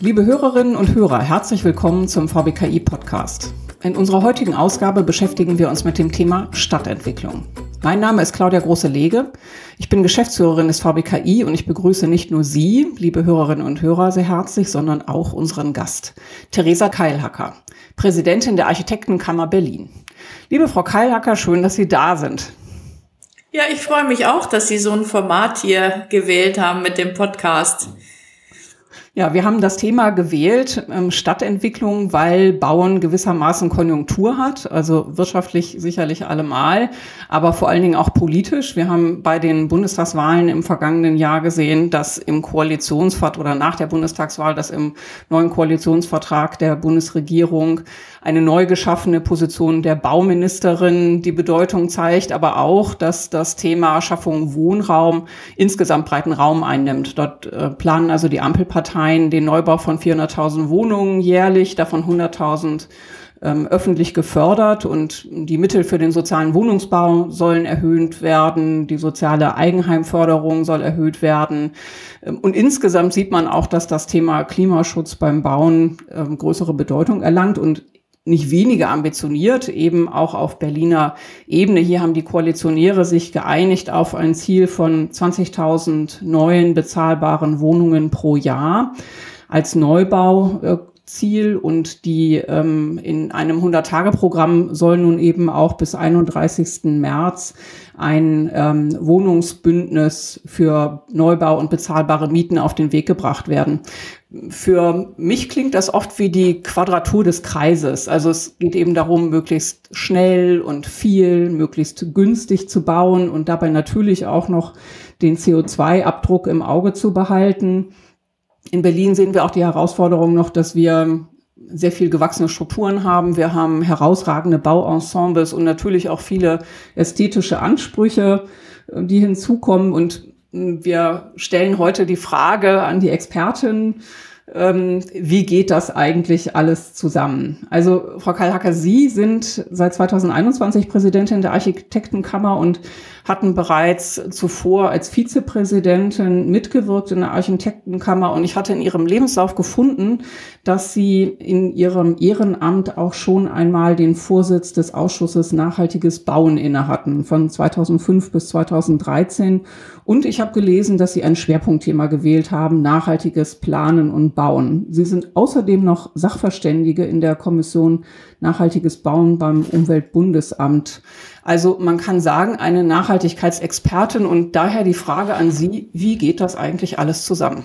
Liebe Hörerinnen und Hörer, herzlich willkommen zum VBKI Podcast. In unserer heutigen Ausgabe beschäftigen wir uns mit dem Thema Stadtentwicklung. Mein Name ist Claudia Große-Lege. Ich bin Geschäftsführerin des VBKI und ich begrüße nicht nur Sie, liebe Hörerinnen und Hörer, sehr herzlich, sondern auch unseren Gast, Theresa Keilhacker, Präsidentin der Architektenkammer Berlin. Liebe Frau Keilhacker, schön, dass Sie da sind. Ja, ich freue mich auch, dass Sie so ein Format hier gewählt haben mit dem Podcast. Ja, wir haben das Thema gewählt, ähm, Stadtentwicklung, weil Bauen gewissermaßen Konjunktur hat, also wirtschaftlich sicherlich allemal, aber vor allen Dingen auch politisch. Wir haben bei den Bundestagswahlen im vergangenen Jahr gesehen, dass im Koalitionsvertrag oder nach der Bundestagswahl, dass im neuen Koalitionsvertrag der Bundesregierung eine neu geschaffene Position der Bauministerin die Bedeutung zeigt, aber auch, dass das Thema Schaffung Wohnraum insgesamt breiten Raum einnimmt. Dort äh, planen also die Ampelparteien den Neubau von 400.000 Wohnungen jährlich, davon 100.000 ähm, öffentlich gefördert und die Mittel für den sozialen Wohnungsbau sollen erhöht werden, die soziale Eigenheimförderung soll erhöht werden. Ähm, und insgesamt sieht man auch, dass das Thema Klimaschutz beim Bauen ähm, größere Bedeutung erlangt und nicht weniger ambitioniert, eben auch auf Berliner Ebene. Hier haben die Koalitionäre sich geeinigt auf ein Ziel von 20.000 neuen bezahlbaren Wohnungen pro Jahr als Neubauziel und die ähm, in einem 100-Tage-Programm soll nun eben auch bis 31. März ein ähm, Wohnungsbündnis für Neubau und bezahlbare Mieten auf den Weg gebracht werden. Für mich klingt das oft wie die Quadratur des Kreises. Also es geht eben darum, möglichst schnell und viel, möglichst günstig zu bauen und dabei natürlich auch noch den CO2-Abdruck im Auge zu behalten. In Berlin sehen wir auch die Herausforderung noch, dass wir sehr viel gewachsene Strukturen haben. Wir haben herausragende Bauensembles und natürlich auch viele ästhetische Ansprüche, die hinzukommen. Und wir stellen heute die Frage an die Expertin, ähm, wie geht das eigentlich alles zusammen? Also, Frau Karl-Hacker, Sie sind seit 2021 Präsidentin der Architektenkammer und hatten bereits zuvor als Vizepräsidentin mitgewirkt in der Architektenkammer und ich hatte in ihrem Lebenslauf gefunden, dass sie in ihrem Ehrenamt auch schon einmal den Vorsitz des Ausschusses Nachhaltiges Bauen inne hatten von 2005 bis 2013 und ich habe gelesen, dass sie ein Schwerpunktthema gewählt haben, nachhaltiges Planen und Bauen. Sie sind außerdem noch Sachverständige in der Kommission Nachhaltiges Bauen beim Umweltbundesamt. Also man kann sagen, eine Nachhaltigkeitsexpertin und daher die Frage an Sie, wie geht das eigentlich alles zusammen?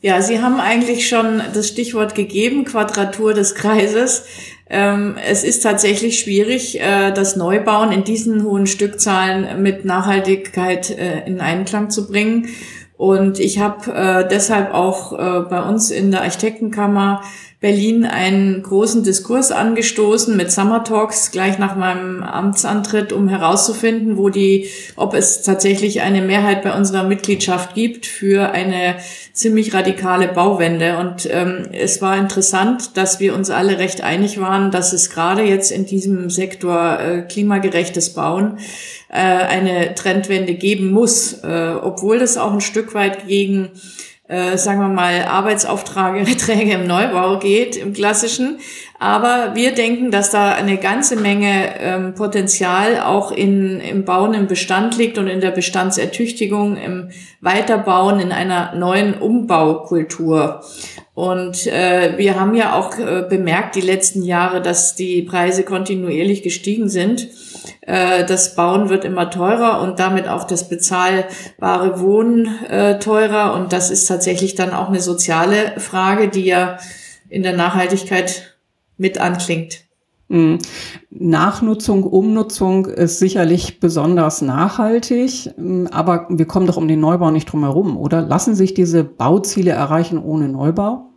Ja, Sie haben eigentlich schon das Stichwort gegeben, Quadratur des Kreises. Ähm, es ist tatsächlich schwierig, äh, das Neubauen in diesen hohen Stückzahlen mit Nachhaltigkeit äh, in Einklang zu bringen. Und ich habe äh, deshalb auch äh, bei uns in der Architektenkammer Berlin einen großen Diskurs angestoßen mit Summer Talks gleich nach meinem Amtsantritt, um herauszufinden, wo die, ob es tatsächlich eine Mehrheit bei unserer Mitgliedschaft gibt für eine ziemlich radikale Bauwende. Und ähm, es war interessant, dass wir uns alle recht einig waren, dass es gerade jetzt in diesem Sektor äh, klimagerechtes Bauen äh, eine Trendwende geben muss, äh, obwohl das auch ein Stück weit gegen äh, sagen wir mal, Arbeitsaufträge im Neubau geht, im klassischen. Aber wir denken, dass da eine ganze Menge ähm, Potenzial auch in, im Bauen im Bestand liegt und in der Bestandsertüchtigung, im Weiterbauen, in einer neuen Umbaukultur. Und äh, wir haben ja auch äh, bemerkt die letzten Jahre, dass die Preise kontinuierlich gestiegen sind. Äh, das Bauen wird immer teurer und damit auch das bezahlbare Wohnen äh, teurer. Und das ist tatsächlich dann auch eine soziale Frage, die ja in der Nachhaltigkeit mit anklingt. Mhm. Nachnutzung, Umnutzung ist sicherlich besonders nachhaltig, mm, aber wir kommen doch um den Neubau nicht drum herum, oder? Lassen sich diese Bauziele erreichen ohne Neubau?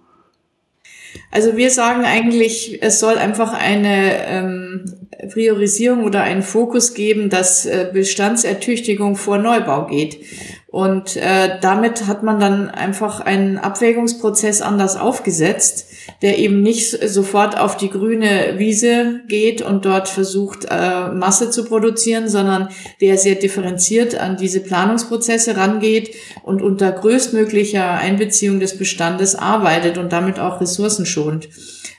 Also wir sagen eigentlich, es soll einfach eine ähm, Priorisierung oder einen Fokus geben, dass äh, Bestandsertüchtigung vor Neubau geht. Und äh, damit hat man dann einfach einen Abwägungsprozess anders aufgesetzt, der eben nicht sofort auf die grüne Wiese geht und dort versucht, äh, Masse zu produzieren, sondern der sehr differenziert an diese Planungsprozesse rangeht und unter größtmöglicher Einbeziehung des Bestandes arbeitet und damit auch Ressourcen schont.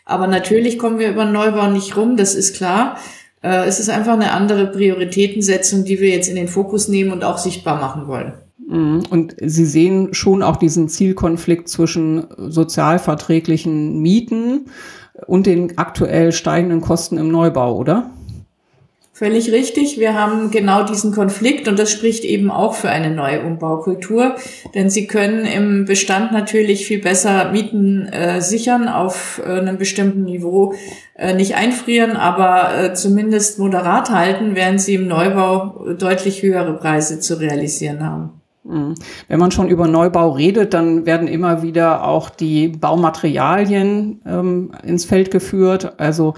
Aber natürlich kommen wir über Neubau nicht rum, das ist klar. Äh, es ist einfach eine andere Prioritätensetzung, die wir jetzt in den Fokus nehmen und auch sichtbar machen wollen. Mhm. Und Sie sehen schon auch diesen Zielkonflikt zwischen sozialverträglichen Mieten und den aktuell steigenden Kosten im Neubau, oder? Völlig richtig. Wir haben genau diesen Konflikt und das spricht eben auch für eine neue Umbaukultur, denn Sie können im Bestand natürlich viel besser Mieten äh, sichern auf äh, einem bestimmten Niveau, äh, nicht einfrieren, aber äh, zumindest moderat halten, während Sie im Neubau deutlich höhere Preise zu realisieren haben. Mhm. Wenn man schon über Neubau redet, dann werden immer wieder auch die Baumaterialien ähm, ins Feld geführt. Also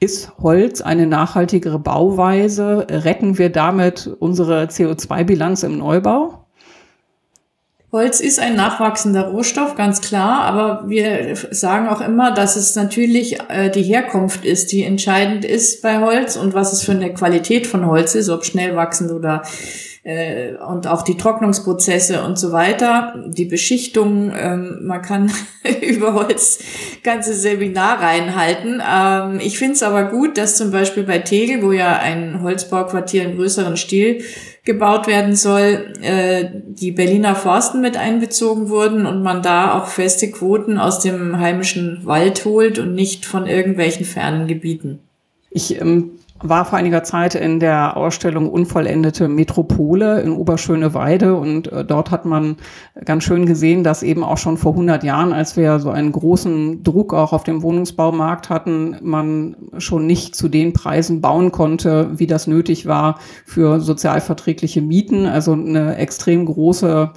ist Holz eine nachhaltigere Bauweise? Retten wir damit unsere CO2-Bilanz im Neubau? Holz ist ein nachwachsender Rohstoff, ganz klar, aber wir sagen auch immer, dass es natürlich äh, die Herkunft ist, die entscheidend ist bei Holz und was es für eine Qualität von Holz ist, ob schnell wachsend oder äh, und auch die Trocknungsprozesse und so weiter, die Beschichtung. Ähm, man kann über Holz ganze Seminarreihen halten. Ähm, ich finde es aber gut, dass zum Beispiel bei Tegel, wo ja ein Holzbauquartier im größeren Stil gebaut werden soll, äh, die Berliner Forsten mit einbezogen wurden und man da auch feste Quoten aus dem heimischen Wald holt und nicht von irgendwelchen fernen Gebieten. Ich ähm, war vor einiger Zeit in der Ausstellung Unvollendete Metropole in Oberschöneweide und äh, dort hat man ganz schön gesehen, dass eben auch schon vor 100 Jahren, als wir so einen großen Druck auch auf dem Wohnungsbaumarkt hatten, man schon nicht zu den Preisen bauen konnte, wie das nötig war für sozialverträgliche Mieten. Also eine extrem große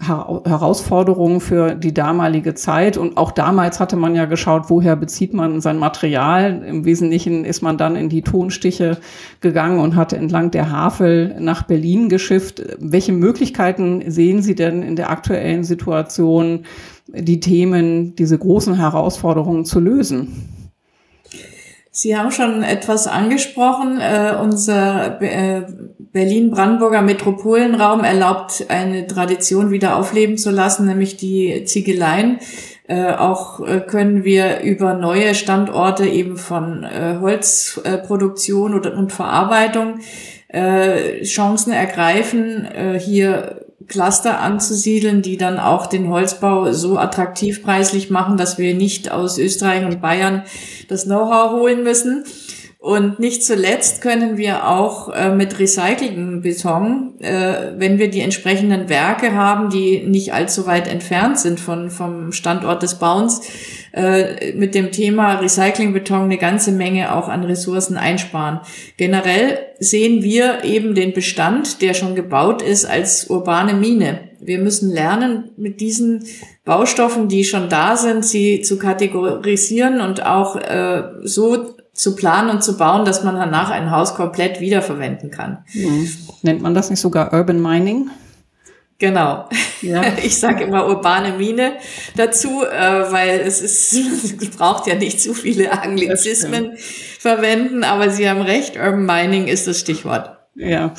Herausforderungen für die damalige Zeit. Und auch damals hatte man ja geschaut, woher bezieht man sein Material. Im Wesentlichen ist man dann in die Tonstiche gegangen und hat entlang der Havel nach Berlin geschifft. Welche Möglichkeiten sehen Sie denn in der aktuellen Situation, die Themen, diese großen Herausforderungen zu lösen? Sie haben schon etwas angesprochen. Äh, unser äh, Berlin-Brandenburger Metropolenraum erlaubt eine Tradition wieder aufleben zu lassen, nämlich die Ziegeleien. Äh, auch äh, können wir über neue Standorte eben von äh, Holzproduktion und, und Verarbeitung äh, Chancen ergreifen, hier Cluster anzusiedeln, die dann auch den Holzbau so attraktiv preislich machen, dass wir nicht aus Österreich und Bayern das Know-how holen müssen. Und nicht zuletzt können wir auch äh, mit recyceltem Beton, äh, wenn wir die entsprechenden Werke haben, die nicht allzu weit entfernt sind von, vom Standort des Bauens, äh, mit dem Thema Recyclingbeton eine ganze Menge auch an Ressourcen einsparen. Generell sehen wir eben den Bestand, der schon gebaut ist, als urbane Mine. Wir müssen lernen, mit diesen Baustoffen, die schon da sind, sie zu kategorisieren und auch äh, so zu planen und zu bauen, dass man danach ein Haus komplett wiederverwenden kann. Mhm. Nennt man das nicht sogar Urban Mining? Genau. Ja. Ich sage immer urbane Mine dazu, äh, weil es ist, es braucht ja nicht zu viele Anglizismen verwenden, aber Sie haben recht, Urban Mining ist das Stichwort. Ja,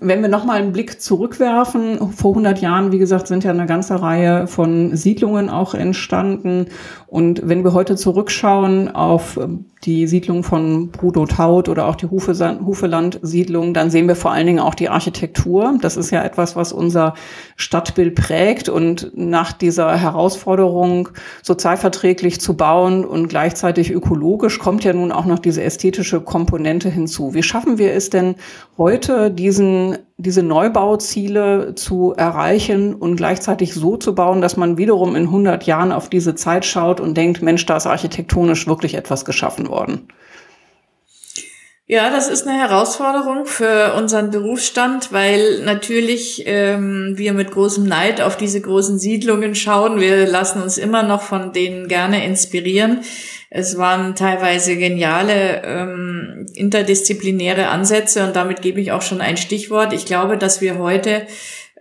wenn wir nochmal einen Blick zurückwerfen, vor 100 Jahren, wie gesagt, sind ja eine ganze Reihe von Siedlungen auch entstanden. Und wenn wir heute zurückschauen auf die Siedlung von Brudo Taut oder auch die Hufeland-Siedlung, dann sehen wir vor allen Dingen auch die Architektur. Das ist ja etwas, was unser Stadtbild prägt. Und nach dieser Herausforderung, sozialverträglich zu bauen und gleichzeitig ökologisch, kommt ja nun auch noch diese ästhetische Komponente hinzu. Wie schaffen wir es denn heute, diesen diese Neubauziele zu erreichen und gleichzeitig so zu bauen, dass man wiederum in 100 Jahren auf diese Zeit schaut und denkt, Mensch, da ist architektonisch wirklich etwas geschaffen worden. Ja, das ist eine Herausforderung für unseren Berufsstand, weil natürlich ähm, wir mit großem Neid auf diese großen Siedlungen schauen. Wir lassen uns immer noch von denen gerne inspirieren. Es waren teilweise geniale ähm, interdisziplinäre Ansätze und damit gebe ich auch schon ein Stichwort. Ich glaube, dass wir heute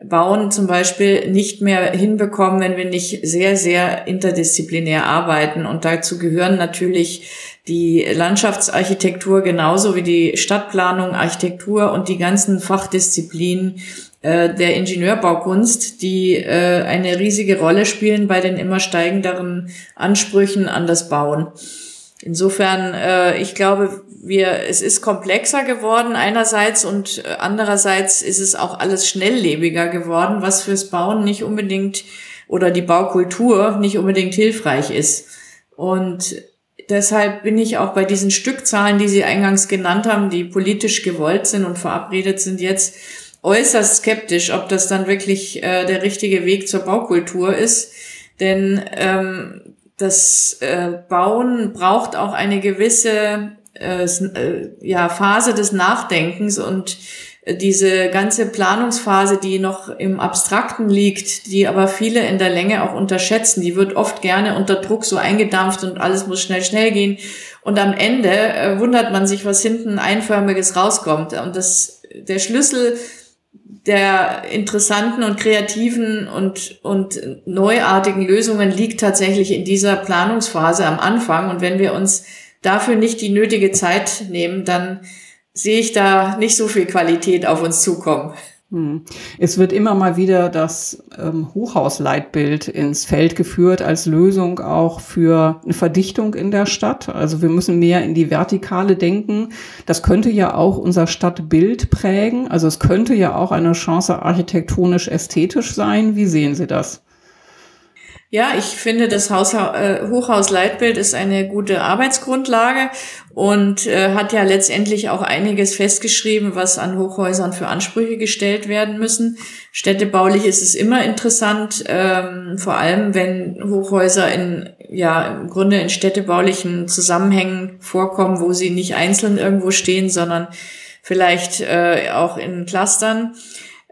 Bauen zum Beispiel nicht mehr hinbekommen, wenn wir nicht sehr, sehr interdisziplinär arbeiten. Und dazu gehören natürlich die Landschaftsarchitektur genauso wie die Stadtplanung, Architektur und die ganzen Fachdisziplinen äh, der Ingenieurbaukunst, die äh, eine riesige Rolle spielen bei den immer steigenderen Ansprüchen an das Bauen. Insofern, äh, ich glaube, wir, es ist komplexer geworden einerseits und äh, andererseits ist es auch alles schnelllebiger geworden, was fürs Bauen nicht unbedingt oder die Baukultur nicht unbedingt hilfreich ist. Und deshalb bin ich auch bei diesen Stückzahlen, die Sie eingangs genannt haben, die politisch gewollt sind und verabredet sind, jetzt äußerst skeptisch, ob das dann wirklich äh, der richtige Weg zur Baukultur ist. Denn ähm, das äh, Bauen braucht auch eine gewisse äh, äh, ja, Phase des Nachdenkens und äh, diese ganze Planungsphase, die noch im Abstrakten liegt, die aber viele in der Länge auch unterschätzen, die wird oft gerne unter Druck so eingedampft und alles muss schnell, schnell gehen. Und am Ende äh, wundert man sich, was hinten einförmiges rauskommt. Und das, der Schlüssel der interessanten und kreativen und, und neuartigen Lösungen liegt tatsächlich in dieser Planungsphase am Anfang. Und wenn wir uns dafür nicht die nötige Zeit nehmen, dann sehe ich da nicht so viel Qualität auf uns zukommen. Hm. Es wird immer mal wieder das ähm, Hochhausleitbild ins Feld geführt als Lösung auch für eine Verdichtung in der Stadt. Also wir müssen mehr in die Vertikale denken. Das könnte ja auch unser Stadtbild prägen. Also es könnte ja auch eine Chance architektonisch ästhetisch sein. Wie sehen Sie das? Ja, ich finde, das Haus, äh, Hochhausleitbild ist eine gute Arbeitsgrundlage und äh, hat ja letztendlich auch einiges festgeschrieben, was an Hochhäusern für Ansprüche gestellt werden müssen. Städtebaulich ist es immer interessant, ähm, vor allem wenn Hochhäuser in ja im Grunde in städtebaulichen Zusammenhängen vorkommen, wo sie nicht einzeln irgendwo stehen, sondern vielleicht äh, auch in Clustern.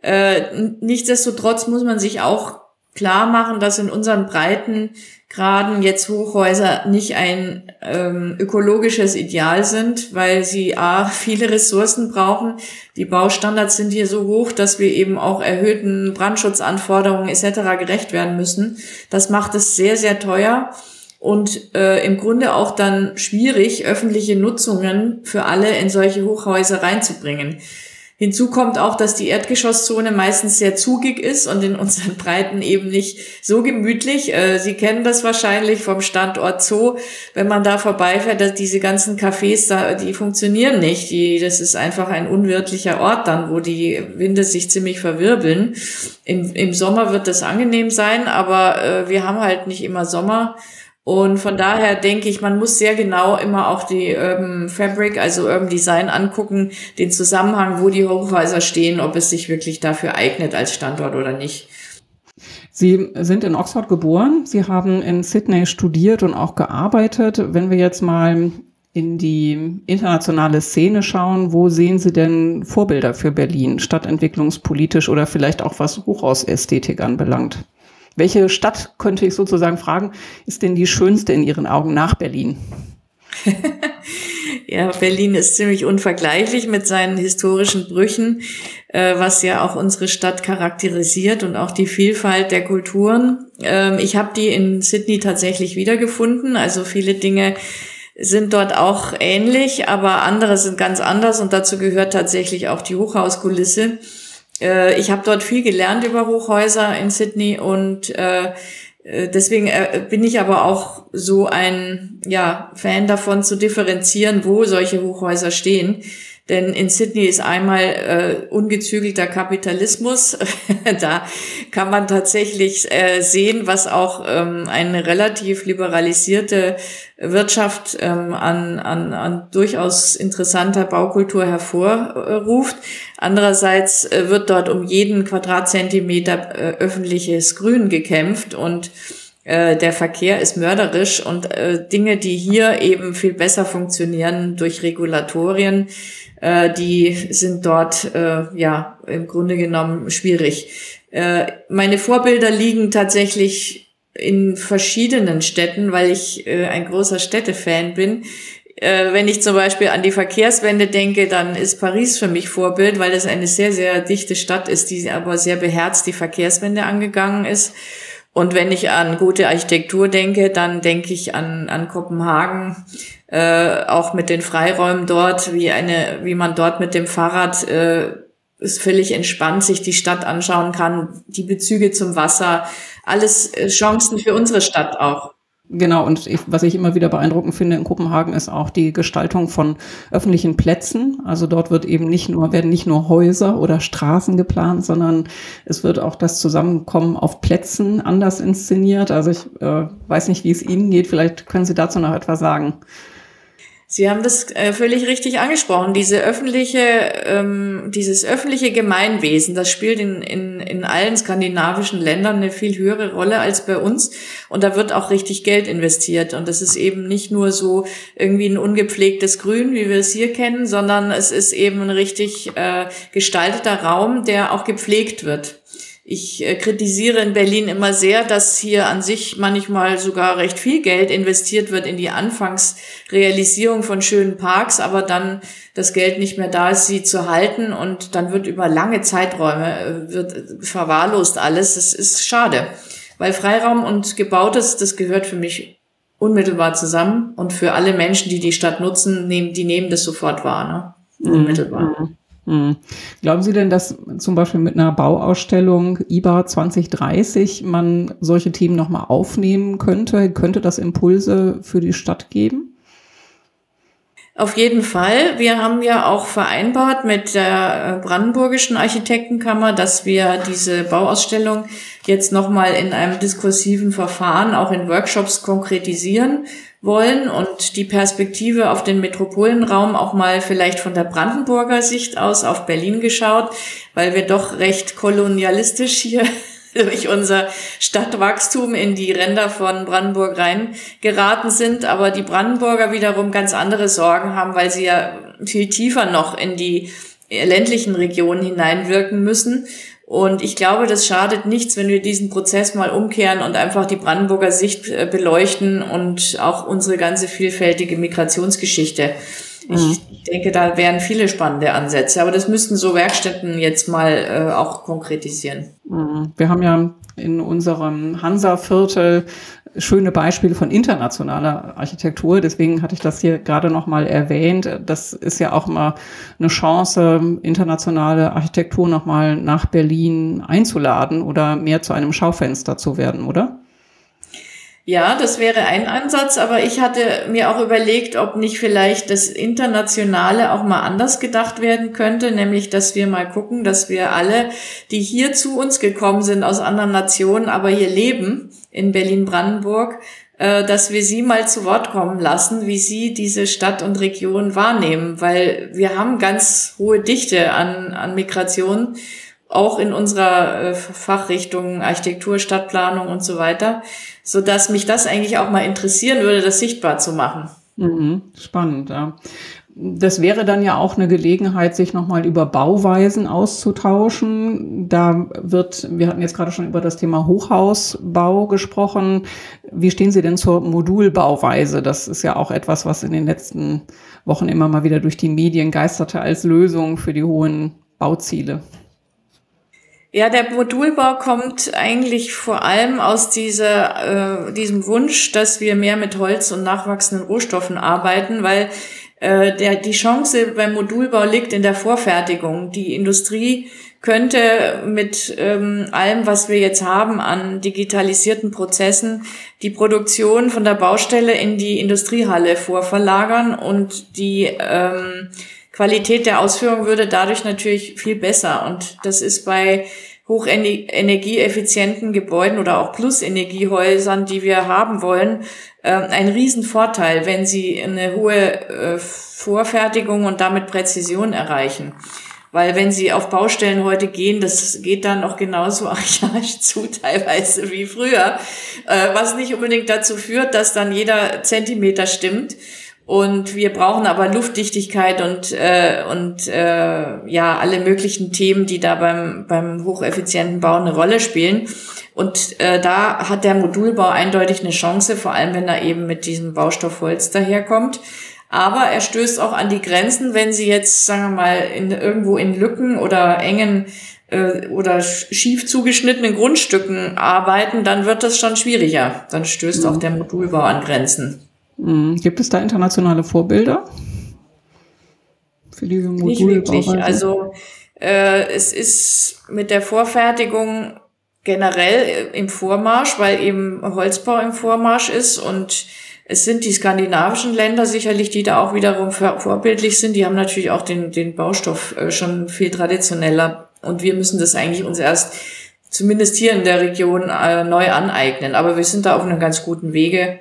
Äh, nichtsdestotrotz muss man sich auch klar machen, dass in unseren Breitengraden jetzt Hochhäuser nicht ein ähm, ökologisches Ideal sind, weil sie a viele Ressourcen brauchen. Die Baustandards sind hier so hoch, dass wir eben auch erhöhten Brandschutzanforderungen etc. gerecht werden müssen. Das macht es sehr sehr teuer und äh, im Grunde auch dann schwierig, öffentliche Nutzungen für alle in solche Hochhäuser reinzubringen. Hinzu kommt auch, dass die Erdgeschosszone meistens sehr zugig ist und in unseren Breiten eben nicht so gemütlich. Äh, Sie kennen das wahrscheinlich vom Standort Zoo. Wenn man da vorbeifährt, dass diese ganzen Cafés da, die funktionieren nicht. Die, das ist einfach ein unwirtlicher Ort dann, wo die Winde sich ziemlich verwirbeln. Im, im Sommer wird das angenehm sein, aber äh, wir haben halt nicht immer Sommer. Und von daher denke ich, man muss sehr genau immer auch die Urban Fabric, also Urban Design angucken, den Zusammenhang, wo die Hochhäuser stehen, ob es sich wirklich dafür eignet als Standort oder nicht. Sie sind in Oxford geboren, Sie haben in Sydney studiert und auch gearbeitet. Wenn wir jetzt mal in die internationale Szene schauen, wo sehen Sie denn Vorbilder für Berlin, stadtentwicklungspolitisch oder vielleicht auch was Hochhausästhetik anbelangt? Welche Stadt, könnte ich sozusagen fragen, ist denn die schönste in Ihren Augen nach Berlin? ja, Berlin ist ziemlich unvergleichlich mit seinen historischen Brüchen, äh, was ja auch unsere Stadt charakterisiert und auch die Vielfalt der Kulturen. Ähm, ich habe die in Sydney tatsächlich wiedergefunden. Also viele Dinge sind dort auch ähnlich, aber andere sind ganz anders und dazu gehört tatsächlich auch die Hochhauskulisse. Äh, ich habe dort viel gelernt über Hochhäuser in Sydney und äh, äh, deswegen äh, bin ich aber auch so ein ja, Fan davon zu differenzieren, wo solche Hochhäuser stehen. Denn in Sydney ist einmal äh, ungezügelter Kapitalismus. da kann man tatsächlich äh, sehen, was auch ähm, eine relativ liberalisierte Wirtschaft ähm, an, an, an durchaus interessanter Baukultur hervorruft. Andererseits äh, wird dort um jeden Quadratzentimeter äh, öffentliches Grün gekämpft und äh, der Verkehr ist mörderisch und äh, Dinge, die hier eben viel besser funktionieren durch Regulatorien, äh, die sind dort äh, ja im Grunde genommen schwierig. Äh, meine Vorbilder liegen tatsächlich in verschiedenen Städten, weil ich äh, ein großer Städtefan bin. äh, wenn ich zum Beispiel an die Verkehrswende denke, dann ist Paris für mich Vorbild, weil es eine sehr, sehr dichte Stadt ist, die aber sehr beherzt die Verkehrswende angegangen ist. Und wenn ich an gute Architektur denke, dann denke ich an, an Kopenhagen, äh, auch mit den Freiräumen dort, wie eine, wie man dort mit dem Fahrrad äh, ist völlig entspannt sich die Stadt anschauen kann, die Bezüge zum Wasser, alles äh, Chancen für unsere Stadt auch. Genau, und ich, was ich immer wieder beeindruckend finde in Kopenhagen ist auch die Gestaltung von öffentlichen Plätzen. Also dort wird eben nicht nur, werden nicht nur Häuser oder Straßen geplant, sondern es wird auch das Zusammenkommen auf Plätzen anders inszeniert. Also ich äh, weiß nicht, wie es Ihnen geht. Vielleicht können Sie dazu noch etwas sagen. Sie haben das äh, völlig richtig angesprochen. Diese öffentliche, ähm, dieses öffentliche Gemeinwesen, das spielt in, in, in allen skandinavischen Ländern eine viel höhere Rolle als bei uns. Und da wird auch richtig Geld investiert. Und das ist eben nicht nur so irgendwie ein ungepflegtes Grün, wie wir es hier kennen, sondern es ist eben ein richtig äh, gestalteter Raum, der auch gepflegt wird. Ich äh, kritisiere in Berlin immer sehr, dass hier an sich manchmal sogar recht viel Geld investiert wird in die Anfangsrealisierung von schönen Parks, aber dann das Geld nicht mehr da ist, sie zu halten und dann wird über lange Zeiträume äh, wird verwahrlost alles. Das ist schade, weil Freiraum und Gebautes, das gehört für mich unmittelbar zusammen und für alle Menschen, die die Stadt nutzen, nehmen, die nehmen das sofort wahr, ne? Mhm. unmittelbar. Mhm. Hm. Glauben Sie denn, dass zum Beispiel mit einer Bauausstellung IBA 2030 man solche Themen nochmal aufnehmen könnte? Könnte das Impulse für die Stadt geben? Auf jeden Fall. Wir haben ja auch vereinbart mit der äh, Brandenburgischen Architektenkammer, dass wir diese Bauausstellung jetzt nochmal in einem diskursiven Verfahren auch in Workshops konkretisieren wollen und die Perspektive auf den Metropolenraum auch mal vielleicht von der Brandenburger Sicht aus auf Berlin geschaut, weil wir doch recht kolonialistisch hier durch unser Stadtwachstum in die Ränder von Brandenburg rein geraten sind, aber die Brandenburger wiederum ganz andere Sorgen haben, weil sie ja viel tiefer noch in die ländlichen Regionen hineinwirken müssen und ich glaube, das schadet nichts, wenn wir diesen Prozess mal umkehren und einfach die Brandenburger Sicht äh, beleuchten und auch unsere ganze vielfältige Migrationsgeschichte. Ich mhm. denke, da wären viele spannende Ansätze, aber das müssten so Werkstätten jetzt mal äh, auch konkretisieren. Mhm. Wir haben ja in unserem Hansa-Viertel schöne Beispiele von internationaler Architektur. Deswegen hatte ich das hier gerade noch mal erwähnt. Das ist ja auch immer eine Chance, internationale Architektur noch mal nach Berlin einzuladen oder mehr zu einem Schaufenster zu werden, oder? Ja, das wäre ein Ansatz, aber ich hatte mir auch überlegt, ob nicht vielleicht das Internationale auch mal anders gedacht werden könnte, nämlich dass wir mal gucken, dass wir alle, die hier zu uns gekommen sind aus anderen Nationen, aber hier leben, in Berlin-Brandenburg, äh, dass wir sie mal zu Wort kommen lassen, wie sie diese Stadt und Region wahrnehmen, weil wir haben ganz hohe Dichte an, an Migration, auch in unserer äh, Fachrichtung Architektur, Stadtplanung und so weiter so dass mich das eigentlich auch mal interessieren würde, das sichtbar zu machen. Mhm, spannend, ja. Das wäre dann ja auch eine Gelegenheit, sich nochmal über Bauweisen auszutauschen. Da wird, wir hatten jetzt gerade schon über das Thema Hochhausbau gesprochen. Wie stehen Sie denn zur Modulbauweise? Das ist ja auch etwas, was in den letzten Wochen immer mal wieder durch die Medien geisterte als Lösung für die hohen Bauziele. Ja, der Modulbau kommt eigentlich vor allem aus dieser, äh, diesem Wunsch, dass wir mehr mit Holz und nachwachsenden Rohstoffen arbeiten, weil äh, der, die Chance beim Modulbau liegt in der Vorfertigung. Die Industrie könnte mit ähm, allem, was wir jetzt haben an digitalisierten Prozessen, die Produktion von der Baustelle in die Industriehalle vorverlagern und die ähm, Qualität der Ausführung würde dadurch natürlich viel besser. Und das ist bei hochenergieeffizienten Gebäuden oder auch Plusenergiehäusern, die wir haben wollen, ähm, ein Riesenvorteil, wenn sie eine hohe äh, Vorfertigung und damit Präzision erreichen. Weil wenn sie auf Baustellen heute gehen, das geht dann noch genauso archaisch zu teilweise wie früher, äh, was nicht unbedingt dazu führt, dass dann jeder Zentimeter stimmt. Und wir brauchen aber Luftdichtigkeit und, äh, und äh, ja, alle möglichen Themen, die da beim, beim hocheffizienten Bau eine Rolle spielen. Und äh, da hat der Modulbau eindeutig eine Chance, vor allem wenn er eben mit diesem Baustoff Holz daherkommt. Aber er stößt auch an die Grenzen, wenn sie jetzt, sagen wir mal, in, irgendwo in Lücken oder engen äh, oder schief zugeschnittenen Grundstücken arbeiten, dann wird das schon schwieriger. Dann stößt mhm. auch der Modulbau an Grenzen. Mhm. Gibt es da internationale Vorbilder für diese Modulbauweise? Nicht wirklich. Also äh, es ist mit der Vorfertigung generell im Vormarsch, weil eben Holzbau im Vormarsch ist und es sind die skandinavischen Länder sicherlich, die da auch wiederum vorbildlich sind. Die haben natürlich auch den, den Baustoff äh, schon viel traditioneller und wir müssen das eigentlich uns erst zumindest hier in der Region äh, neu aneignen. Aber wir sind da auf einem ganz guten Wege,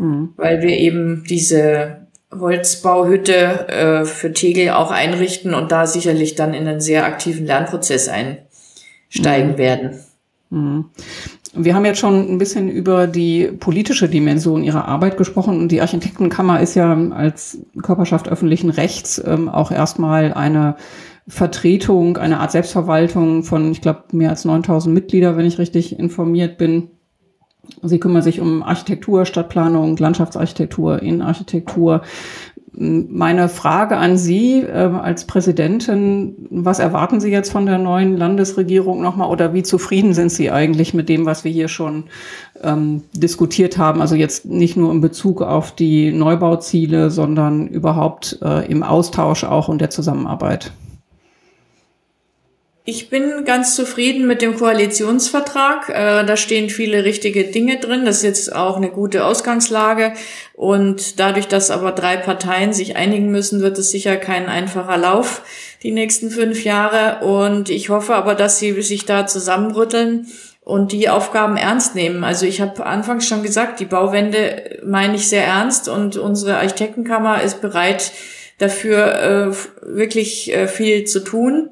mhm. weil wir eben diese Holzbauhütte äh, für Tegel auch einrichten und da sicherlich dann in einen sehr aktiven Lernprozess einsteigen mhm. werden. Mhm. Wir haben jetzt schon ein bisschen über die politische Dimension Ihrer Arbeit gesprochen und die Architektenkammer ist ja als Körperschaft öffentlichen Rechts ähm, auch erstmal eine Vertretung, eine Art Selbstverwaltung von, ich glaube, mehr als 9000 Mitglieder, wenn ich richtig informiert bin. Sie kümmern sich um Architektur, Stadtplanung, Landschaftsarchitektur, Innenarchitektur. Meine Frage an Sie äh, als Präsidentin, was erwarten Sie jetzt von der neuen Landesregierung nochmal oder wie zufrieden sind Sie eigentlich mit dem, was wir hier schon ähm, diskutiert haben? Also jetzt nicht nur in Bezug auf die Neubauziele, sondern überhaupt äh, im Austausch auch und der Zusammenarbeit. Ich bin ganz zufrieden mit dem Koalitionsvertrag. Äh, da stehen viele richtige Dinge drin. Das ist jetzt auch eine gute Ausgangslage. Und dadurch, dass aber drei Parteien sich einigen müssen, wird es sicher kein einfacher Lauf die nächsten fünf Jahre. Und ich hoffe aber, dass sie sich da zusammenrütteln und die Aufgaben ernst nehmen. Also ich habe anfangs schon gesagt, die Bauwende meine ich sehr ernst und unsere Architektenkammer ist bereit, dafür äh, wirklich äh, viel zu tun.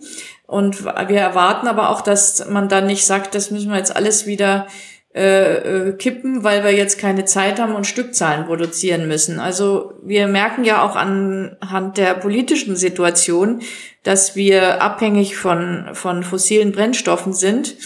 Und wir erwarten aber auch, dass man dann nicht sagt, das müssen wir jetzt alles wieder äh, äh, kippen, weil wir jetzt keine Zeit haben und Stückzahlen produzieren müssen. Also wir merken ja auch anhand der politischen Situation, dass wir abhängig von, von fossilen Brennstoffen sind.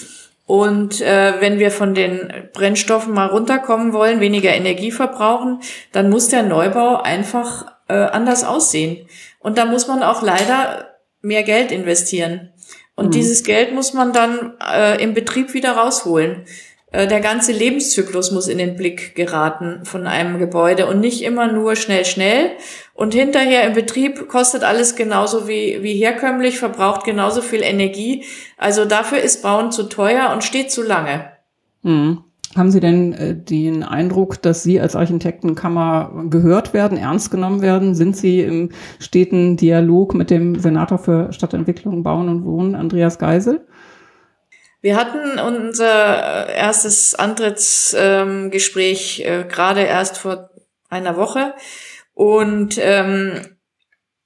Und äh, wenn wir von den Brennstoffen mal runterkommen wollen, weniger Energie verbrauchen, dann muss der Neubau einfach äh, anders aussehen. Und da muss man auch leider mehr Geld investieren. Und mhm. dieses Geld muss man dann äh, im Betrieb wieder rausholen. Äh, der ganze Lebenszyklus muss in den Blick geraten von einem Gebäude und nicht immer nur schnell, schnell. Und hinterher im Betrieb kostet alles genauso wie, wie herkömmlich, verbraucht genauso viel Energie. Also dafür ist Bauen zu teuer und steht zu lange. Mhm. Haben Sie denn äh, den Eindruck, dass Sie als Architektenkammer gehört werden, ernst genommen werden? Sind Sie im steten Dialog mit dem Senator für Stadtentwicklung, Bauen und Wohnen, Andreas Geisel? Wir hatten unser äh, erstes Antrittsgespräch äh, gerade erst vor einer Woche und ähm,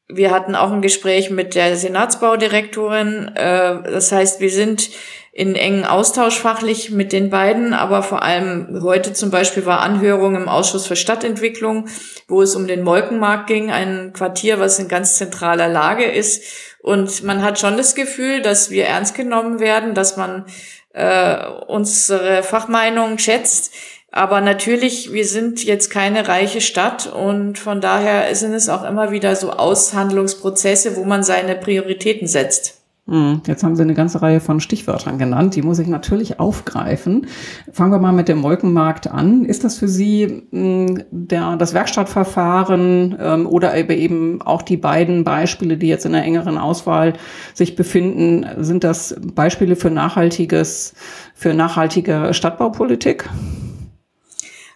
wir hatten auch ein Gespräch mit der Senatsbaudirektorin. Äh, das heißt, wir sind in engen Austausch fachlich mit den beiden, aber vor allem heute zum Beispiel war Anhörung im Ausschuss für Stadtentwicklung, wo es um den Molkenmarkt ging, ein Quartier, was in ganz zentraler Lage ist. Und man hat schon das Gefühl, dass wir ernst genommen werden, dass man äh, unsere Fachmeinung schätzt. Aber natürlich, wir sind jetzt keine reiche Stadt und von daher sind es auch immer wieder so Aushandlungsprozesse, wo man seine Prioritäten setzt. Hm, jetzt haben Sie eine ganze Reihe von Stichwörtern genannt, die muss ich natürlich aufgreifen. Fangen wir mal mit dem Molkenmarkt an. Ist das für Sie hm, der, das Werkstattverfahren ähm, oder eben auch die beiden Beispiele, die jetzt in der engeren Auswahl sich befinden, sind das Beispiele für nachhaltiges, für nachhaltige Stadtbaupolitik?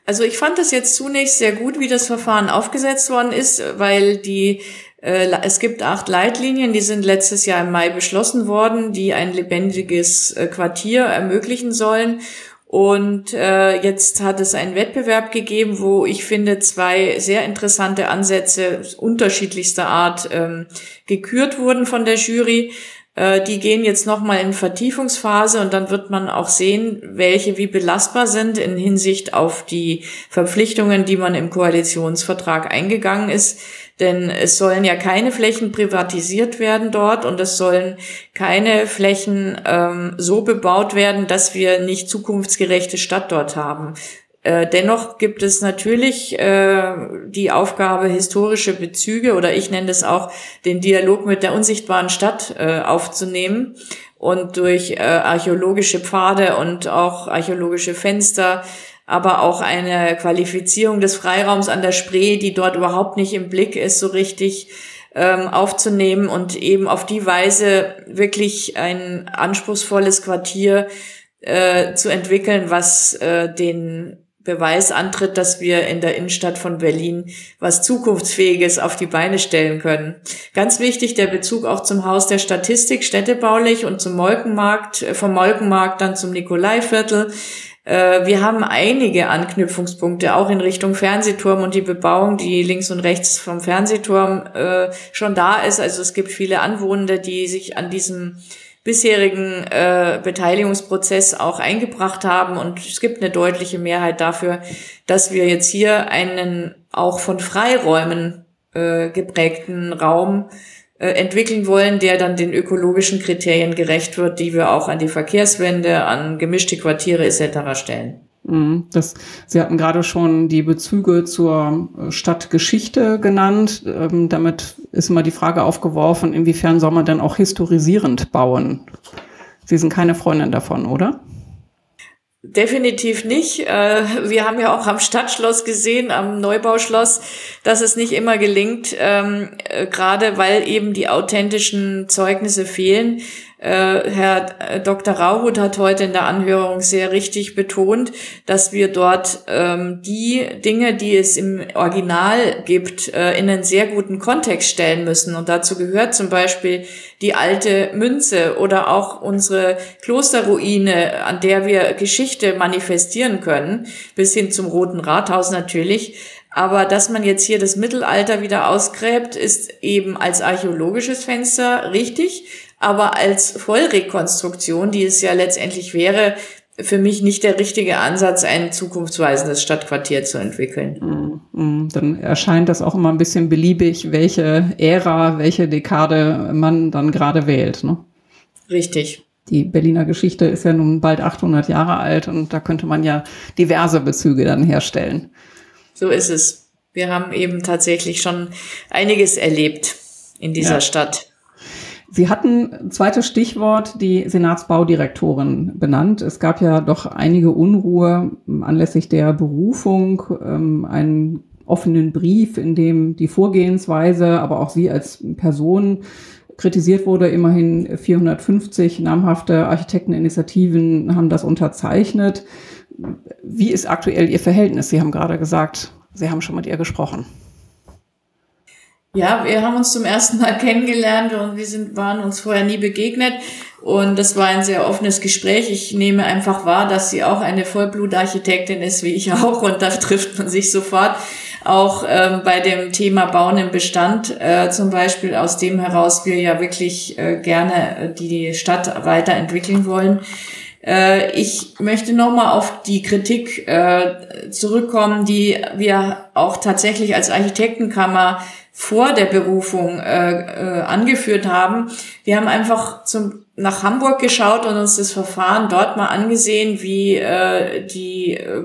Also ich fand das jetzt zunächst sehr gut, wie das Verfahren aufgesetzt worden ist, weil die es gibt acht Leitlinien, die sind letztes Jahr im Mai beschlossen worden, die ein lebendiges äh, Quartier ermöglichen sollen. Und äh, jetzt hat es einen Wettbewerb gegeben, wo ich finde, zwei sehr interessante Ansätze unterschiedlichster Art ähm, gekürt wurden von der Jury. Äh, die gehen jetzt nochmal in Vertiefungsphase und dann wird man auch sehen, welche wie belastbar sind in Hinsicht auf die Verpflichtungen, die man im Koalitionsvertrag eingegangen ist. Denn es sollen ja keine Flächen privatisiert werden dort und es sollen keine Flächen ähm, so bebaut werden, dass wir nicht zukunftsgerechte Stadt dort haben. Äh, dennoch gibt es natürlich äh, die Aufgabe, historische Bezüge oder ich nenne es auch den Dialog mit der unsichtbaren Stadt äh, aufzunehmen und durch äh, archäologische Pfade und auch archäologische Fenster, aber auch eine Qualifizierung des Freiraums an der Spree, die dort überhaupt nicht im Blick ist, so richtig ähm, aufzunehmen und eben auf die Weise wirklich ein anspruchsvolles Quartier äh, zu entwickeln, was äh, den Beweis antritt, dass wir in der Innenstadt von Berlin was Zukunftsfähiges auf die Beine stellen können. Ganz wichtig der Bezug auch zum Haus der Statistik städtebaulich und zum Molkenmarkt, äh, vom Molkenmarkt dann zum Nikolaiviertel. Äh, wir haben einige Anknüpfungspunkte, auch in Richtung Fernsehturm und die Bebauung, die links und rechts vom Fernsehturm äh, schon da ist. Also es gibt viele Anwohner, die sich an diesem bisherigen äh, Beteiligungsprozess auch eingebracht haben. Und es gibt eine deutliche Mehrheit dafür, dass wir jetzt hier einen auch von Freiräumen äh, geprägten Raum äh, entwickeln wollen, der dann den ökologischen Kriterien gerecht wird, die wir auch an die Verkehrswende, an gemischte Quartiere etc. stellen. Mhm. Das, Sie hatten gerade schon die Bezüge zur äh, Stadtgeschichte genannt. Ähm, damit ist immer die Frage aufgeworfen, inwiefern soll man denn auch historisierend bauen? Sie sind keine Freundin davon, oder? Definitiv nicht. Äh, wir haben ja auch am Stadtschloss gesehen, am Neubauschloss, dass es nicht immer gelingt, ähm, äh, gerade weil eben die authentischen Zeugnisse fehlen. Äh, Herr äh, Dr. Rauhut hat heute in der Anhörung sehr richtig betont, dass wir dort ähm, die Dinge, die es im Original gibt, äh, in einen sehr guten Kontext stellen müssen. Und dazu gehört zum Beispiel die alte Münze oder auch unsere Klosterruine, an der wir Geschichte manifestieren können, bis hin zum Roten Rathaus natürlich. Aber dass man jetzt hier das Mittelalter wieder ausgräbt, ist eben als archäologisches Fenster richtig aber als Vollrekonstruktion, die es ja letztendlich wäre, für mich nicht der richtige Ansatz, ein zukunftsweisendes Stadtquartier zu entwickeln. Mm, mm. Dann erscheint das auch immer ein bisschen beliebig, welche Ära, welche Dekade man dann gerade wählt. Ne? Richtig. Die Berliner Geschichte ist ja nun bald 800 Jahre alt und da könnte man ja diverse Bezüge dann herstellen. So ist es. Wir haben eben tatsächlich schon einiges erlebt in dieser ja. Stadt. Sie hatten zweites Stichwort die Senatsbaudirektorin benannt. Es gab ja doch einige Unruhe anlässlich der Berufung, ähm, einen offenen Brief, in dem die Vorgehensweise, aber auch Sie als Person kritisiert wurde. Immerhin 450 namhafte Architekteninitiativen haben das unterzeichnet. Wie ist aktuell Ihr Verhältnis? Sie haben gerade gesagt, Sie haben schon mit ihr gesprochen. Ja, wir haben uns zum ersten Mal kennengelernt und wir sind, waren uns vorher nie begegnet. Und das war ein sehr offenes Gespräch. Ich nehme einfach wahr, dass sie auch eine Vollblutarchitektin ist, wie ich auch. Und da trifft man sich sofort. Auch ähm, bei dem Thema Bauen im Bestand, äh, zum Beispiel, aus dem heraus wir ja wirklich äh, gerne äh, die Stadt weiterentwickeln wollen. Äh, ich möchte nochmal auf die Kritik äh, zurückkommen, die wir auch tatsächlich als Architektenkammer vor der Berufung äh, äh, angeführt haben. Wir haben einfach zum, nach Hamburg geschaut und uns das Verfahren dort mal angesehen, wie äh, die äh,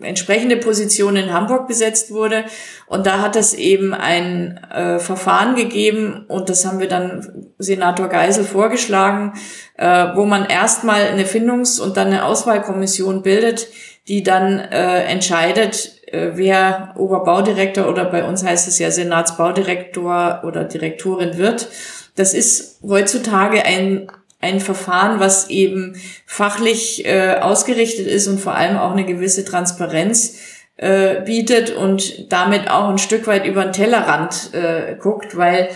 entsprechende Position in Hamburg besetzt wurde. Und da hat es eben ein äh, Verfahren gegeben und das haben wir dann Senator Geisel vorgeschlagen, äh, wo man erstmal eine Findungs- und dann eine Auswahlkommission bildet, die dann äh, entscheidet, wer Oberbaudirektor oder bei uns heißt es ja Senatsbaudirektor oder Direktorin wird. Das ist heutzutage ein, ein Verfahren, was eben fachlich äh, ausgerichtet ist und vor allem auch eine gewisse Transparenz äh, bietet und damit auch ein Stück weit über den Tellerrand äh, guckt, weil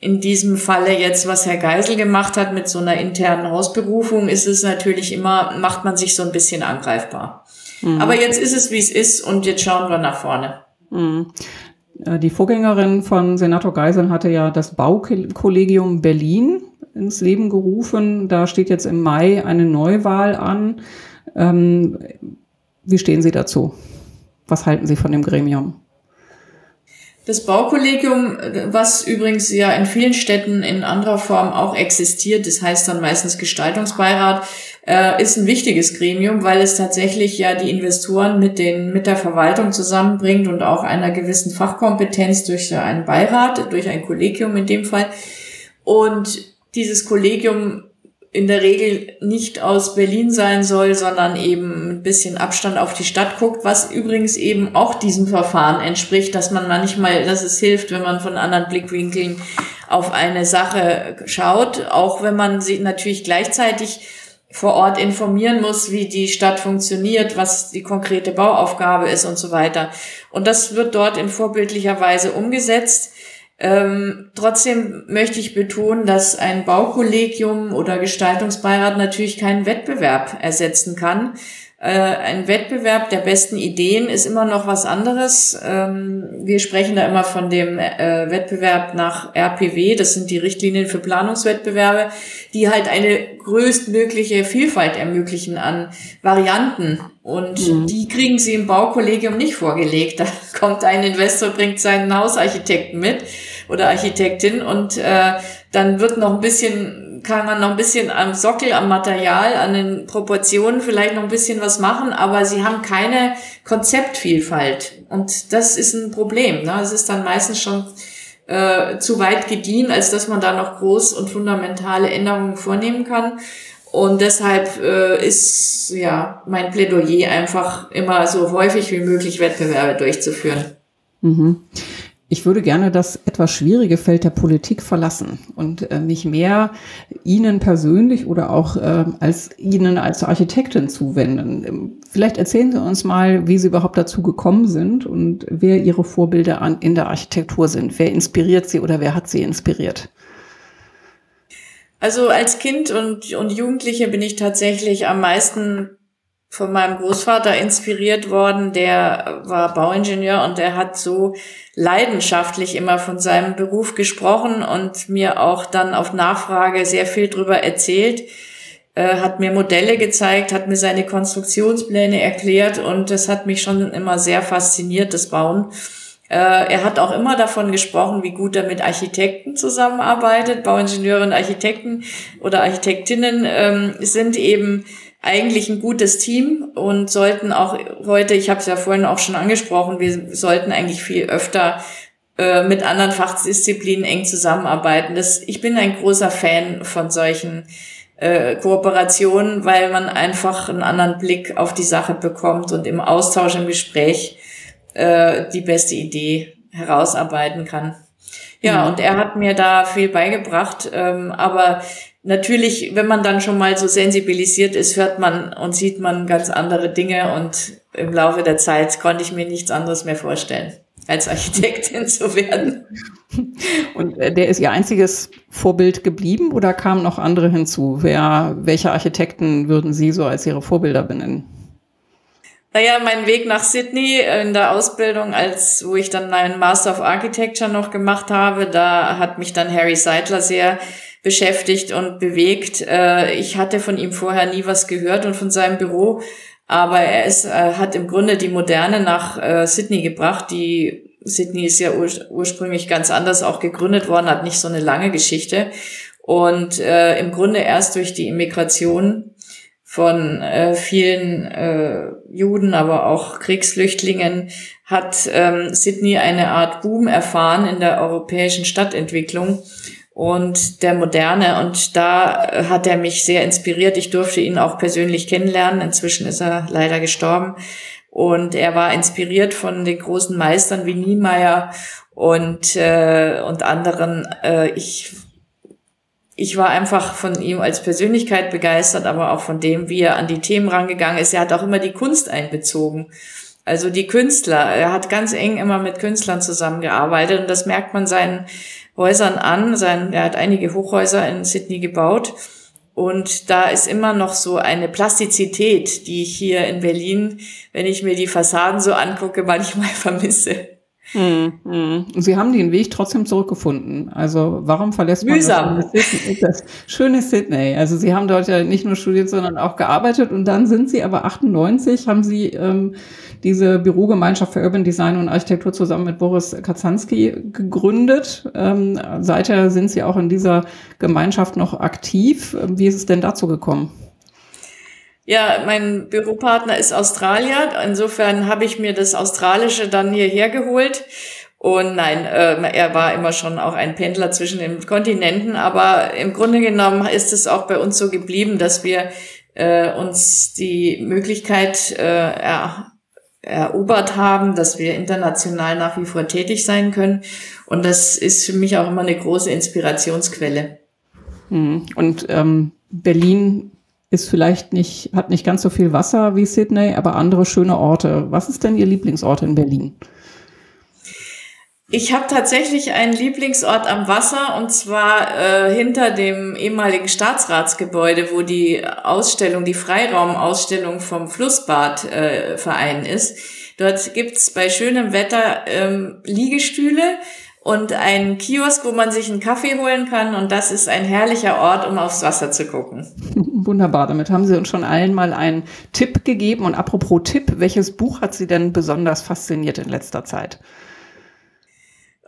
in diesem Falle jetzt, was Herr Geisel gemacht hat mit so einer internen Hausberufung, ist es natürlich immer, macht man sich so ein bisschen angreifbar. Mhm. Aber jetzt ist es, wie es ist und jetzt schauen wir nach vorne. Mhm. Äh, die Vorgängerin von Senator Geisel hatte ja das Baukollegium Berlin ins Leben gerufen. Da steht jetzt im Mai eine Neuwahl an. Ähm, wie stehen Sie dazu? Was halten Sie von dem Gremium? Das Baukollegium, was übrigens ja in vielen Städten in anderer Form auch existiert, das heißt dann meistens Gestaltungsbeirat, äh, ist ein wichtiges Gremium, weil es tatsächlich ja die Investoren mit den mit der Verwaltung zusammenbringt und auch einer gewissen Fachkompetenz durch einen Beirat, durch ein Kollegium in dem Fall. Und dieses Kollegium in der Regel nicht aus Berlin sein soll, sondern eben ein bisschen Abstand auf die Stadt guckt, was übrigens eben auch diesem Verfahren entspricht, dass man manchmal, dass es hilft, wenn man von anderen Blickwinkeln auf eine Sache schaut, auch wenn man sie natürlich gleichzeitig vor Ort informieren muss, wie die Stadt funktioniert, was die konkrete Bauaufgabe ist und so weiter. Und das wird dort in vorbildlicher Weise umgesetzt. Ähm, trotzdem möchte ich betonen, dass ein Baukollegium oder Gestaltungsbeirat natürlich keinen Wettbewerb ersetzen kann. Äh, ein Wettbewerb der besten Ideen ist immer noch was anderes. Ähm, wir sprechen da immer von dem äh, Wettbewerb nach RPW, das sind die Richtlinien für Planungswettbewerbe, die halt eine größtmögliche Vielfalt ermöglichen an Varianten. Und mhm. die kriegen sie im Baukollegium nicht vorgelegt. Da kommt ein Investor, bringt seinen Hausarchitekten mit oder Architektin und äh, dann wird noch ein bisschen, kann man noch ein bisschen am Sockel, am Material, an den Proportionen vielleicht noch ein bisschen was machen, aber sie haben keine Konzeptvielfalt und das ist ein Problem. Ne? Es ist dann meistens schon äh, zu weit gediehen, als dass man da noch groß und fundamentale Änderungen vornehmen kann. Und deshalb äh, ist ja mein Plädoyer einfach immer so häufig wie möglich Wettbewerbe durchzuführen. Mhm. Ich würde gerne das etwas schwierige Feld der Politik verlassen und äh, mich mehr Ihnen persönlich oder auch äh, als Ihnen als Architektin zuwenden. Ähm, vielleicht erzählen Sie uns mal, wie Sie überhaupt dazu gekommen sind und wer Ihre Vorbilder an, in der Architektur sind. Wer inspiriert Sie oder wer hat Sie inspiriert? Also als Kind und, und Jugendliche bin ich tatsächlich am meisten von meinem Großvater inspiriert worden, der war Bauingenieur und der hat so leidenschaftlich immer von seinem Beruf gesprochen und mir auch dann auf Nachfrage sehr viel drüber erzählt, äh, hat mir Modelle gezeigt, hat mir seine Konstruktionspläne erklärt und das hat mich schon immer sehr fasziniert, das Bauen. Äh, er hat auch immer davon gesprochen, wie gut er mit Architekten zusammenarbeitet. Bauingenieure und Architekten oder Architektinnen ähm, sind eben eigentlich ein gutes Team und sollten auch heute, ich habe es ja vorhin auch schon angesprochen, wir sollten eigentlich viel öfter äh, mit anderen Fachdisziplinen eng zusammenarbeiten. Das, ich bin ein großer Fan von solchen äh, Kooperationen, weil man einfach einen anderen Blick auf die Sache bekommt und im Austausch, im Gespräch äh, die beste Idee herausarbeiten kann. Ja, mhm. und er hat mir da viel beigebracht, ähm, aber natürlich, wenn man dann schon mal so sensibilisiert ist, hört man und sieht man ganz andere Dinge und im Laufe der Zeit konnte ich mir nichts anderes mehr vorstellen, als Architektin zu werden. Und äh, der ist Ihr einziges Vorbild geblieben oder kamen noch andere hinzu? Wer, welche Architekten würden Sie so als Ihre Vorbilder benennen? Naja, mein Weg nach Sydney in der Ausbildung, als wo ich dann meinen Master of Architecture noch gemacht habe, da hat mich dann Harry Seidler sehr beschäftigt und bewegt. Äh, ich hatte von ihm vorher nie was gehört und von seinem Büro, aber er ist, äh, hat im Grunde die Moderne nach äh, Sydney gebracht. Die Sydney ist ja ur ursprünglich ganz anders auch gegründet worden, hat nicht so eine lange Geschichte und äh, im Grunde erst durch die Immigration von äh, vielen äh, Juden, aber auch Kriegsflüchtlingen hat ähm, Sydney eine Art Boom erfahren in der europäischen Stadtentwicklung und der Moderne. Und da äh, hat er mich sehr inspiriert. Ich durfte ihn auch persönlich kennenlernen. Inzwischen ist er leider gestorben. Und er war inspiriert von den großen Meistern wie Niemeyer und, äh, und anderen. Äh, ich, ich war einfach von ihm als Persönlichkeit begeistert, aber auch von dem, wie er an die Themen rangegangen ist. Er hat auch immer die Kunst einbezogen. Also die Künstler. Er hat ganz eng immer mit Künstlern zusammengearbeitet und das merkt man seinen Häusern an. Sein, er hat einige Hochhäuser in Sydney gebaut. Und da ist immer noch so eine Plastizität, die ich hier in Berlin, wenn ich mir die Fassaden so angucke, manchmal vermisse. Hm, hm. Sie haben den Weg trotzdem zurückgefunden. Also warum verlässt man Mühsam. Das, Sydney, das schöne Sydney? Also Sie haben dort ja nicht nur studiert, sondern auch gearbeitet und dann sind Sie aber 98, haben Sie ähm, diese Bürogemeinschaft für Urban Design und Architektur zusammen mit Boris Kaczanski gegründet. Ähm, seither sind Sie auch in dieser Gemeinschaft noch aktiv. Wie ist es denn dazu gekommen? Ja, mein Büropartner ist Australier. Insofern habe ich mir das Australische dann hierher geholt. Und nein, äh, er war immer schon auch ein Pendler zwischen den Kontinenten. Aber im Grunde genommen ist es auch bei uns so geblieben, dass wir äh, uns die Möglichkeit äh, er, erobert haben, dass wir international nach wie vor tätig sein können. Und das ist für mich auch immer eine große Inspirationsquelle. Hm. Und ähm, Berlin ist vielleicht nicht, hat nicht ganz so viel Wasser wie Sydney, aber andere schöne Orte. Was ist denn Ihr Lieblingsort in Berlin? Ich habe tatsächlich einen Lieblingsort am Wasser und zwar äh, hinter dem ehemaligen Staatsratsgebäude, wo die Ausstellung, die Freiraumausstellung vom Flussbadverein äh, ist. Dort gibt's bei schönem Wetter ähm, Liegestühle und einen Kiosk, wo man sich einen Kaffee holen kann. Und das ist ein herrlicher Ort, um aufs Wasser zu gucken. Wunderbar, damit haben Sie uns schon allen mal einen Tipp gegeben. Und apropos Tipp, welches Buch hat Sie denn besonders fasziniert in letzter Zeit?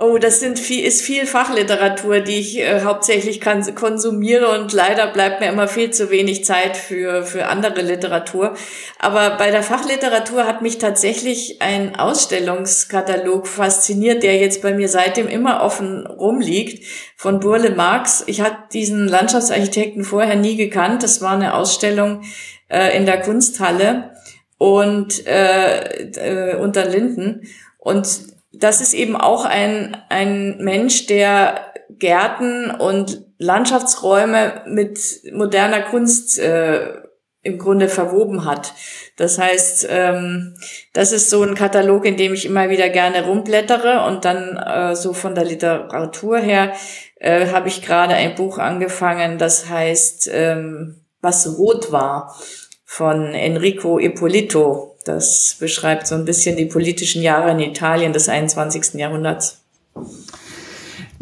Oh, das sind viel, ist viel Fachliteratur, die ich äh, hauptsächlich konsumiere und leider bleibt mir immer viel zu wenig Zeit für, für andere Literatur. Aber bei der Fachliteratur hat mich tatsächlich ein Ausstellungskatalog fasziniert, der jetzt bei mir seitdem immer offen rumliegt, von Burle Marx. Ich hatte diesen Landschaftsarchitekten vorher nie gekannt. Das war eine Ausstellung äh, in der Kunsthalle und äh, äh, unter Linden. Und das ist eben auch ein, ein Mensch, der Gärten und Landschaftsräume mit moderner Kunst äh, im Grunde verwoben hat. Das heißt, ähm, das ist so ein Katalog, in dem ich immer wieder gerne rumblättere und dann äh, so von der Literatur her äh, habe ich gerade ein Buch angefangen, das heißt ähm, Was rot war von Enrico Ippolito. Das beschreibt so ein bisschen die politischen Jahre in Italien des 21. Jahrhunderts.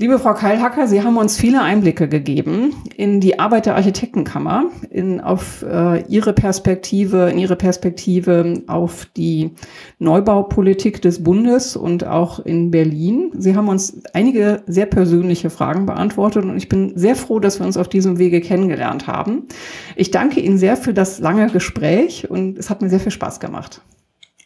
Liebe Frau Keilhacker, Sie haben uns viele Einblicke gegeben in die Arbeit der Architektenkammer, in, auf äh, Ihre Perspektive, in Ihre Perspektive auf die Neubaupolitik des Bundes und auch in Berlin. Sie haben uns einige sehr persönliche Fragen beantwortet und ich bin sehr froh, dass wir uns auf diesem Wege kennengelernt haben. Ich danke Ihnen sehr für das lange Gespräch und es hat mir sehr viel Spaß gemacht.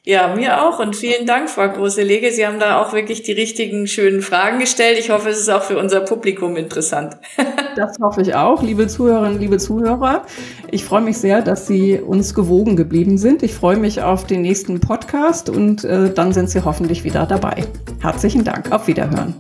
Ja, mir auch und vielen Dank, Frau Große-Lege. Sie haben da auch wirklich die richtigen, schönen Fragen gestellt. Ich hoffe, es ist auch für unser Publikum interessant. das hoffe ich auch, liebe Zuhörerinnen, liebe Zuhörer. Ich freue mich sehr, dass Sie uns gewogen geblieben sind. Ich freue mich auf den nächsten Podcast und äh, dann sind Sie hoffentlich wieder dabei. Herzlichen Dank. Auf Wiederhören.